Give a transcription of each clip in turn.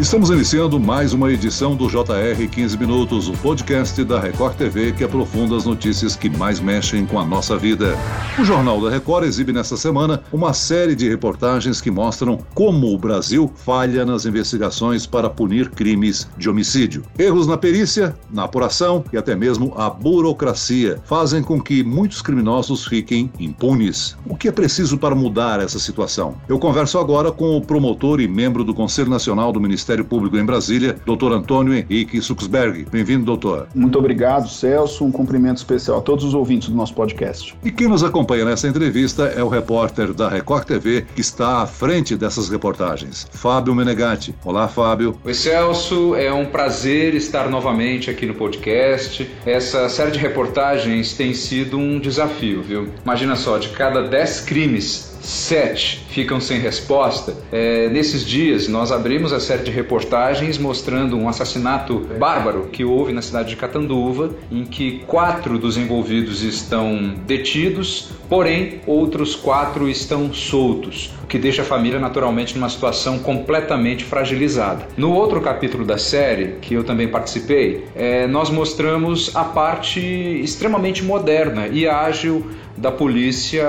Estamos iniciando mais uma edição do JR 15 Minutos, o podcast da Record TV que aprofunda as notícias que mais mexem com a nossa vida. O Jornal da Record exibe nesta semana uma série de reportagens que mostram como o Brasil falha nas investigações para punir crimes de homicídio. Erros na perícia, na apuração e até mesmo a burocracia fazem com que muitos criminosos fiquem impunes. O que é preciso para mudar essa situação? Eu converso agora com o promotor e membro do Conselho Nacional do Ministério Ministério Público em Brasília, doutor Antônio Henrique Suxberg. Bem-vindo, doutor. Muito obrigado, Celso. Um cumprimento especial a todos os ouvintes do nosso podcast. E quem nos acompanha nessa entrevista é o repórter da Record TV, que está à frente dessas reportagens, Fábio Menegatti. Olá, Fábio. Oi, Celso. É um prazer estar novamente aqui no podcast. Essa série de reportagens tem sido um desafio, viu? Imagina só, de cada 10 crimes, sete ficam sem resposta. É, nesses dias, nós abrimos a série de reportagens mostrando um assassinato bárbaro que houve na cidade de Catanduva, em que quatro dos envolvidos estão detidos, porém outros quatro estão soltos, o que deixa a família naturalmente numa situação completamente fragilizada. No outro capítulo da série, que eu também participei, é, nós mostramos a parte extremamente moderna e ágil da Polícia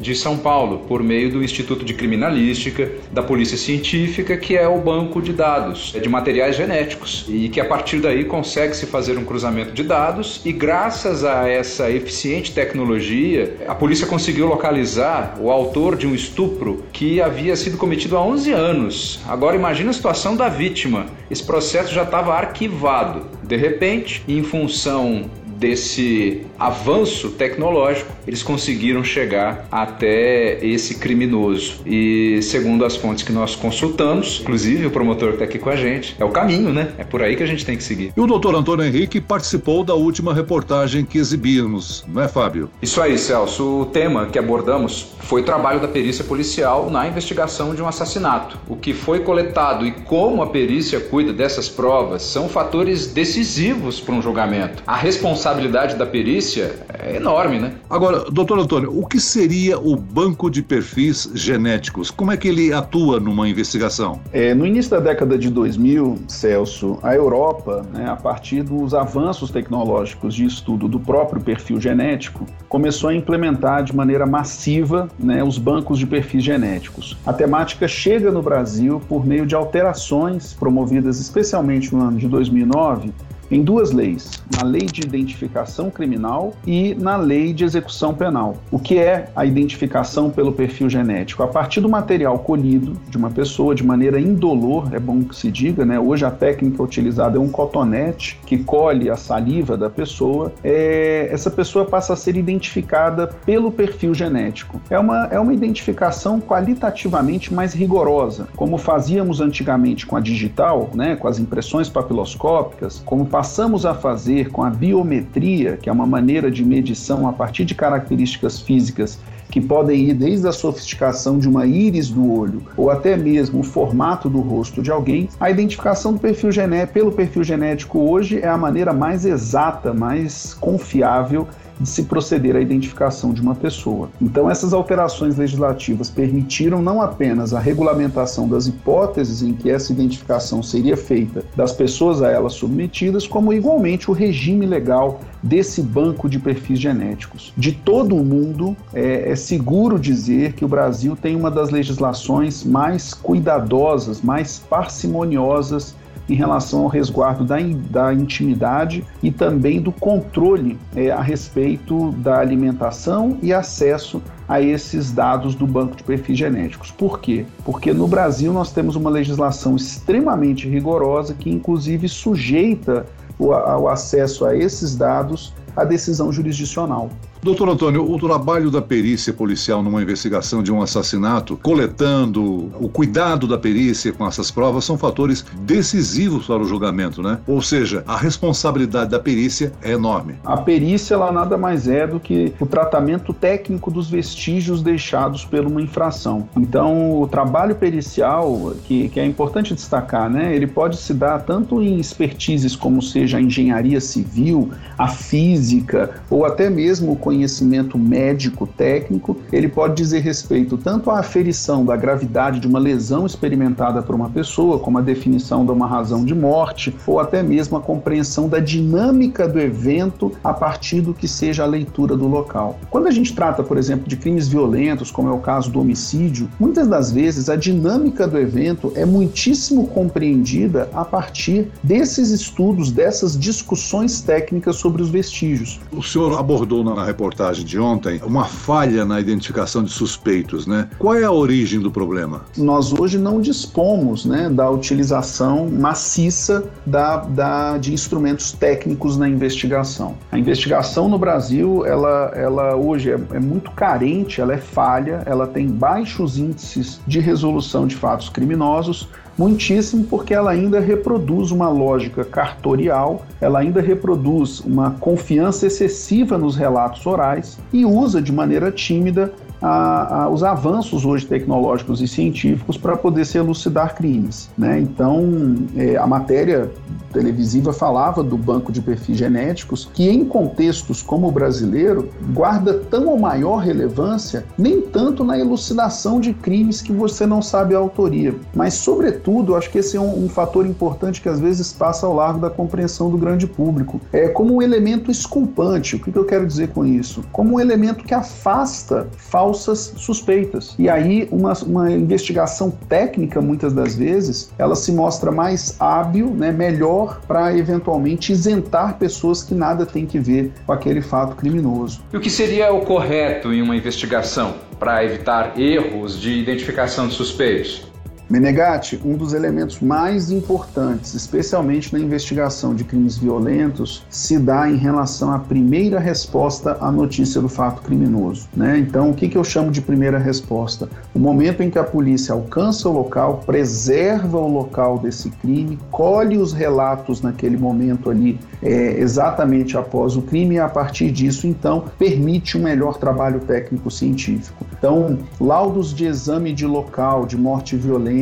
de São Paulo, por meio do Instituto de Criminalística, da Polícia Científica, que é o banco de dados de materiais genéticos, e que a partir daí consegue se fazer um cruzamento de dados, e graças a essa eficiente tecnologia, a polícia conseguiu localizar o autor de um estupro que havia sido cometido há 11 anos. Agora imagine a situação da vítima. Esse processo já estava arquivado. De repente, em função desse avanço tecnológico, eles conseguiram chegar até esse criminoso. E segundo as fontes que nós consultamos, inclusive o promotor que está aqui com a gente, é o caminho, né? É por aí que a gente tem que seguir. E o doutor Antônio Henrique participou da última reportagem que exibimos, não é, Fábio? Isso aí, Celso. O tema que abordamos foi o trabalho da perícia policial na investigação de um assassinato. O que foi coletado e como a perícia cuida dessas provas são fatores decisivos para um julgamento. A responsabilidade responsabilidade da perícia é enorme, né? Agora, doutor Antônio, o que seria o banco de perfis genéticos? Como é que ele atua numa investigação? É, no início da década de 2000, Celso, a Europa, né, a partir dos avanços tecnológicos de estudo do próprio perfil genético, começou a implementar de maneira massiva né, os bancos de perfis genéticos. A temática chega no Brasil por meio de alterações promovidas especialmente no ano de 2009 em duas leis, na Lei de Identificação Criminal e na Lei de Execução Penal. O que é a identificação pelo perfil genético? A partir do material colhido de uma pessoa de maneira indolor, é bom que se diga, né? Hoje a técnica utilizada é um cotonete que colhe a saliva da pessoa. É, essa pessoa passa a ser identificada pelo perfil genético. É uma, é uma identificação qualitativamente mais rigorosa, como fazíamos antigamente com a digital, né? Com as impressões papiloscópicas, como passamos a fazer com a biometria, que é uma maneira de medição a partir de características físicas que podem ir desde a sofisticação de uma íris do olho ou até mesmo o formato do rosto de alguém, a identificação do perfil pelo perfil genético hoje é a maneira mais exata, mais confiável de se proceder à identificação de uma pessoa. Então, essas alterações legislativas permitiram não apenas a regulamentação das hipóteses em que essa identificação seria feita das pessoas a elas submetidas, como igualmente o regime legal desse banco de perfis genéticos. De todo o mundo, é, é seguro dizer que o Brasil tem uma das legislações mais cuidadosas, mais parcimoniosas em relação ao resguardo da, da intimidade e também do controle é, a respeito da alimentação e acesso a esses dados do banco de perfis genéticos. Por quê? Porque no Brasil nós temos uma legislação extremamente rigorosa que, inclusive, sujeita o, o acesso a esses dados à decisão jurisdicional. Doutor Antônio, o trabalho da perícia policial numa investigação de um assassinato, coletando o cuidado da perícia com essas provas, são fatores decisivos para o julgamento, né? Ou seja, a responsabilidade da perícia é enorme. A perícia, ela nada mais é do que o tratamento técnico dos vestígios deixados por uma infração. Então, o trabalho pericial, que, que é importante destacar, né? Ele pode se dar tanto em expertises como seja a engenharia civil, a física, ou até mesmo o conhecimento médico técnico, ele pode dizer respeito tanto à aferição da gravidade de uma lesão experimentada por uma pessoa, como a definição de uma razão de morte, ou até mesmo a compreensão da dinâmica do evento a partir do que seja a leitura do local. Quando a gente trata, por exemplo, de crimes violentos, como é o caso do homicídio, muitas das vezes a dinâmica do evento é muitíssimo compreendida a partir desses estudos, dessas discussões técnicas sobre os vestígios. O senhor abordou na reportagem de ontem uma falha na identificação de suspeitos, né? Qual é a origem do problema? Nós hoje não dispomos né, da utilização maciça da, da, de instrumentos técnicos na investigação. A investigação no Brasil, ela, ela hoje é, é muito carente, ela é falha, ela tem baixos índices de resolução de fatos criminosos, muitíssimo porque ela ainda reproduz uma lógica cartorial, ela ainda reproduz uma confiança excessiva nos relatos orais e usa de maneira tímida a, a, os avanços hoje tecnológicos e científicos para poder se elucidar crimes. Né? Então, é, a matéria televisiva falava do banco de perfis genéticos, que em contextos como o brasileiro guarda tão ou maior relevância, nem tanto na elucidação de crimes que você não sabe a autoria, mas, sobretudo, acho que esse é um, um fator importante que às vezes passa ao largo da compreensão do grande público. É como um elemento esculpante. O que, que eu quero dizer com isso? Como um elemento que afasta falsas falsas suspeitas. E aí, uma, uma investigação técnica, muitas das vezes, ela se mostra mais hábil, né, melhor para eventualmente isentar pessoas que nada têm que ver com aquele fato criminoso. E o que seria o correto em uma investigação para evitar erros de identificação de suspeitos? Menegatti, um dos elementos mais importantes, especialmente na investigação de crimes violentos, se dá em relação à primeira resposta à notícia do fato criminoso. Né? Então, o que, que eu chamo de primeira resposta? O momento em que a polícia alcança o local, preserva o local desse crime, colhe os relatos naquele momento ali, é, exatamente após o crime, e a partir disso, então, permite um melhor trabalho técnico-científico. Então, laudos de exame de local de morte violenta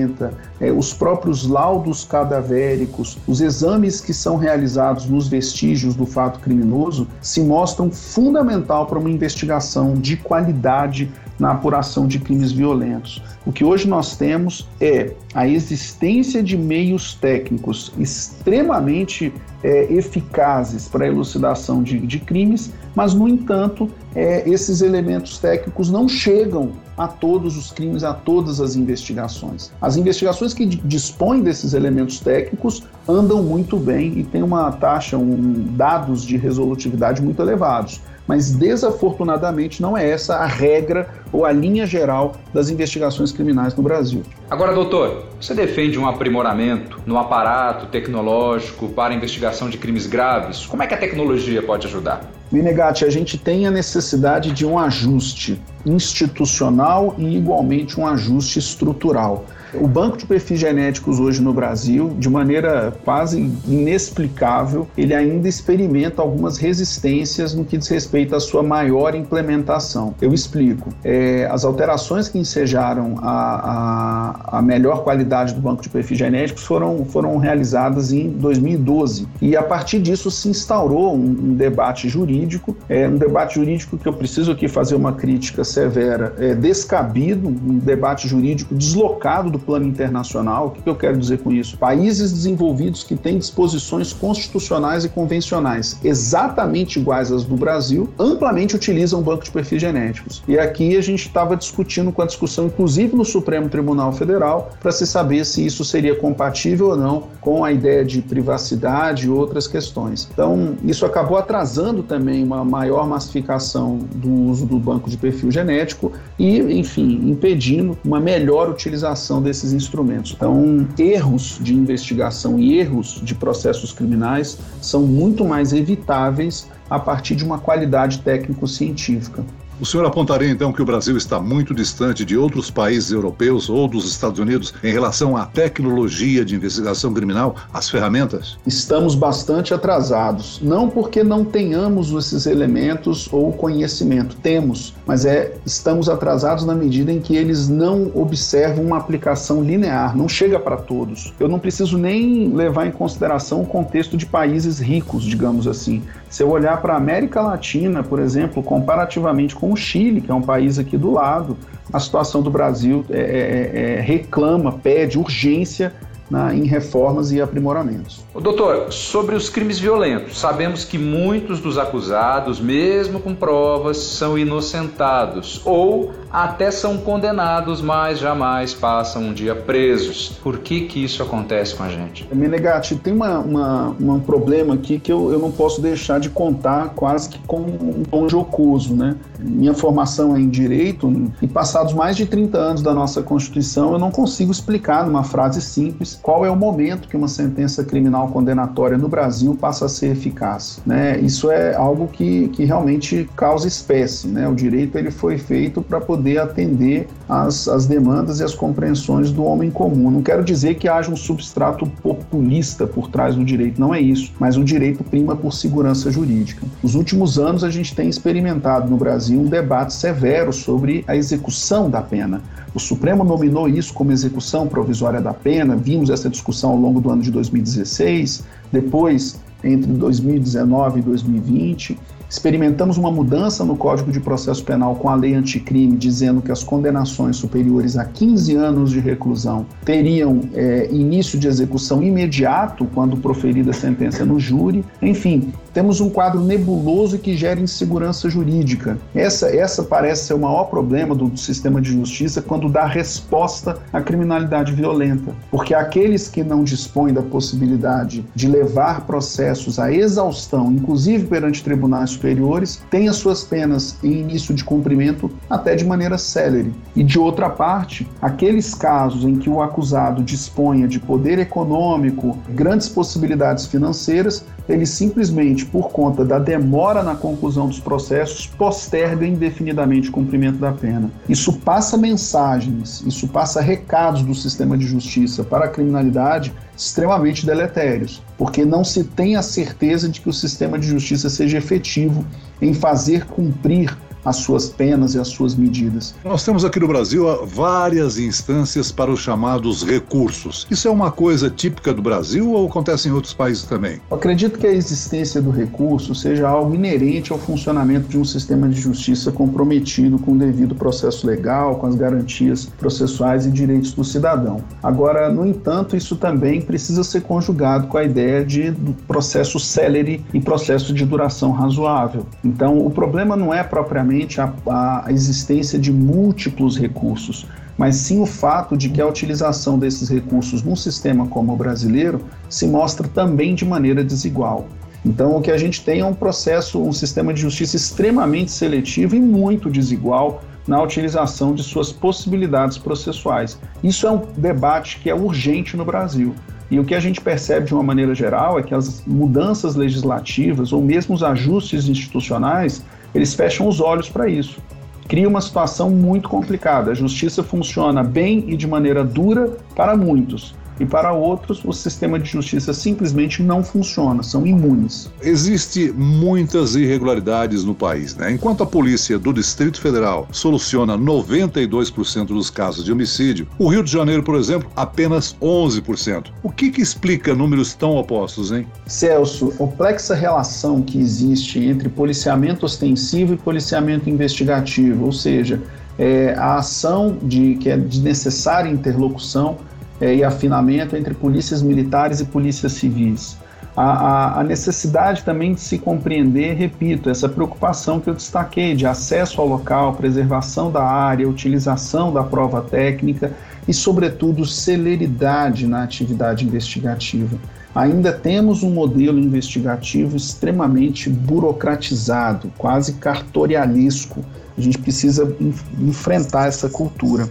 é, os próprios laudos cadavéricos, os exames que são realizados nos vestígios do fato criminoso se mostram fundamental para uma investigação de qualidade na apuração de crimes violentos. O que hoje nós temos é a existência de meios técnicos extremamente é, eficazes para a elucidação de, de, crimes, mas, no entanto, é, esses elementos técnicos não chegam a todos os crimes, a todas as investigações. As investigações que dispõem desses elementos técnicos andam muito bem e têm uma taxa, um, dados de resolutividade muito elevados mas desafortunadamente não é essa a regra ou a linha geral das investigações criminais no Brasil. Agora, doutor, você defende um aprimoramento no aparato tecnológico para investigação de crimes graves? Como é que a tecnologia pode ajudar? Minegatti, a gente tem a necessidade de um ajuste institucional e igualmente um ajuste estrutural. O banco de perfis genéticos hoje no Brasil, de maneira quase inexplicável, ele ainda experimenta algumas resistências no que diz respeito à sua maior implementação. Eu explico. É, as alterações que ensejaram a, a, a, melhor qualidade do banco de perfis genéticos foram, foram realizadas em 2012. E a partir disso se instaurou um, um debate jurídico, é, um debate jurídico que eu preciso aqui fazer uma crítica severa, é, descabido, um debate jurídico deslocado do plano internacional. O que eu quero dizer com isso? Países desenvolvidos que têm disposições constitucionais e convencionais exatamente iguais às do Brasil, amplamente utilizam o banco de perfis genéticos. E aqui a gente estava discutindo com a discussão, inclusive no Supremo Tribunal Federal, para se saber se isso seria compatível ou não com a ideia de privacidade e outras questões. Então, isso acabou atrasando também uma maior massificação do uso do banco de perfil genético e, enfim, impedindo uma melhor utilização desses instrumentos. Então, erros de investigação e erros de processos criminais são muito mais evitáveis a partir de uma qualidade técnico-científica. O senhor apontaria então que o Brasil está muito distante de outros países europeus ou dos Estados Unidos em relação à tecnologia de investigação criminal, as ferramentas? Estamos bastante atrasados. Não porque não tenhamos esses elementos ou conhecimento, temos, mas é estamos atrasados na medida em que eles não observam uma aplicação linear, não chega para todos. Eu não preciso nem levar em consideração o contexto de países ricos, digamos assim. Se eu olhar para a América Latina, por exemplo, comparativamente com o Chile, que é um país aqui do lado, a situação do Brasil é, é, é, reclama, pede urgência na, em reformas e aprimoramentos. Doutor, sobre os crimes violentos, sabemos que muitos dos acusados, mesmo com provas, são inocentados ou até são condenados, mas jamais passam um dia presos. Por que que isso acontece com a gente? Menegatti, tem uma, uma, um problema aqui que eu, eu não posso deixar de contar quase que com um tom jocoso, né? Minha formação é em Direito e passados mais de 30 anos da nossa Constituição, eu não consigo explicar numa frase simples qual é o momento que uma sentença criminal condenatória no Brasil passa a ser eficaz. Né? Isso é algo que, que realmente causa espécie. Né? O direito ele foi feito para poder atender as, as demandas e as compreensões do homem comum. Não quero dizer que haja um substrato populista por trás do direito, não é isso, mas o direito prima por segurança jurídica. Nos últimos anos, a gente tem experimentado no Brasil um debate severo sobre a execução da pena. O Supremo nominou isso como execução provisória da pena, vimos essa discussão ao longo do ano de 2016, depois entre 2019 e 2020. Experimentamos uma mudança no Código de Processo Penal com a lei anticrime, dizendo que as condenações superiores a 15 anos de reclusão teriam é, início de execução imediato quando proferida a sentença no júri. Enfim, temos um quadro nebuloso que gera insegurança jurídica. Essa, essa parece ser o maior problema do, do sistema de justiça quando dá resposta à criminalidade violenta. Porque aqueles que não dispõem da possibilidade de levar processos à exaustão, inclusive perante tribunais superiores, têm as suas penas em início de cumprimento até de maneira célere. E de outra parte, aqueles casos em que o acusado disponha de poder econômico, grandes possibilidades financeiras, ele simplesmente, por conta da demora na conclusão dos processos, posterga indefinidamente o cumprimento da pena. Isso passa mensagens, isso passa recados do sistema de justiça para a criminalidade extremamente deletérios, porque não se tem a certeza de que o sistema de justiça seja efetivo em fazer cumprir as suas penas e as suas medidas. Nós temos aqui no Brasil várias instâncias para os chamados recursos. Isso é uma coisa típica do Brasil ou acontece em outros países também? Eu acredito que a existência do recurso seja algo inerente ao funcionamento de um sistema de justiça comprometido com o devido processo legal, com as garantias processuais e direitos do cidadão. Agora, no entanto, isso também precisa ser conjugado com a ideia de processo célere e processo de duração razoável. Então, o problema não é propriamente a, a existência de múltiplos recursos, mas sim o fato de que a utilização desses recursos num sistema como o brasileiro se mostra também de maneira desigual. Então, o que a gente tem é um processo, um sistema de justiça extremamente seletivo e muito desigual na utilização de suas possibilidades processuais. Isso é um debate que é urgente no Brasil. E o que a gente percebe de uma maneira geral é que as mudanças legislativas ou mesmo os ajustes institucionais eles fecham os olhos para isso. Cria uma situação muito complicada. A justiça funciona bem e de maneira dura para muitos, e para outros o sistema de justiça simplesmente não funciona, são imunes. Existe muitas irregularidades no país, né? Enquanto a polícia do Distrito Federal soluciona 92% dos casos de homicídio, o Rio de Janeiro, por exemplo, apenas 11%. O que que explica números tão opostos, hein? Celso, a complexa relação que existe entre policiamento ostensivo e policiamento investigativo, ou seja, é, a ação de que é de necessária interlocução é, e afinamento entre polícias militares e polícias civis. A, a, a, necessidade também de se compreender, repito, essa preocupação que eu destaquei de acesso ao local, preservação da área, utilização da prova técnica e, sobretudo, celeridade na atividade investigativa. Ainda temos um modelo investigativo extremamente burocratizado, quase cartorialesco. A gente precisa enfrentar essa cultura.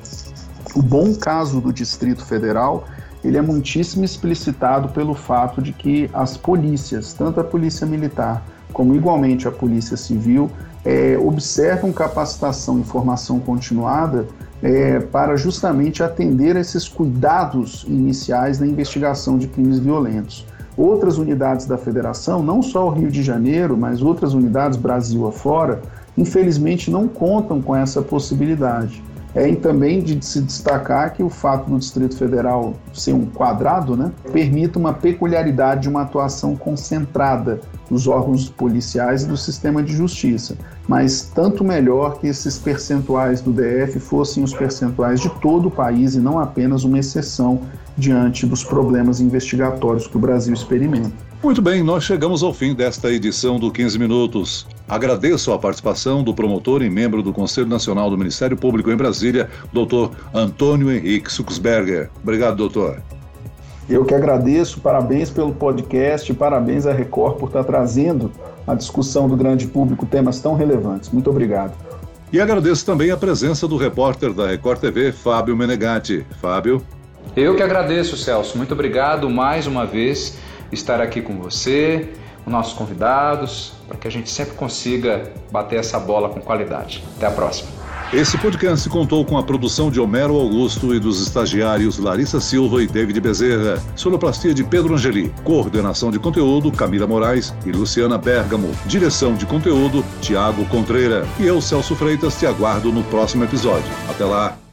O bom caso do Distrito Federal ele é muitíssimo explicitado pelo fato de que as polícias, tanto a polícia militar como igualmente a polícia civil, é, observam capacitação e formação continuada é, para justamente atender esses cuidados iniciais na investigação de crimes violentos. Outras unidades da federação, não só o Rio de Janeiro, mas outras unidades Brasil afora, infelizmente não contam com essa possibilidade. É também de se destacar que o fato do Distrito Federal ser um quadrado né, permite uma peculiaridade de uma atuação concentrada, dos órgãos policiais e do sistema de justiça. Mas tanto melhor que esses percentuais do DF fossem os percentuais de todo o país e não apenas uma exceção diante dos problemas investigatórios que o Brasil experimenta. Muito bem, nós chegamos ao fim desta edição do 15 Minutos. Agradeço a participação do promotor e membro do Conselho Nacional do Ministério Público em Brasília, doutor Antônio Henrique Suxberger. Obrigado, doutor. Eu que agradeço, parabéns pelo podcast, parabéns à Record por estar trazendo a discussão do grande público temas tão relevantes. Muito obrigado. E agradeço também a presença do repórter da Record TV, Fábio Menegatti. Fábio. Eu que agradeço, Celso. Muito obrigado mais uma vez estar aqui com você, com nossos convidados, para que a gente sempre consiga bater essa bola com qualidade. Até a próxima. Esse podcast contou com a produção de Homero Augusto e dos estagiários Larissa Silva e David Bezerra, sonoplastia de Pedro Angeli, coordenação de conteúdo Camila Moraes e Luciana Bergamo, direção de conteúdo Tiago Contreira. E eu, Celso Freitas, te aguardo no próximo episódio. Até lá!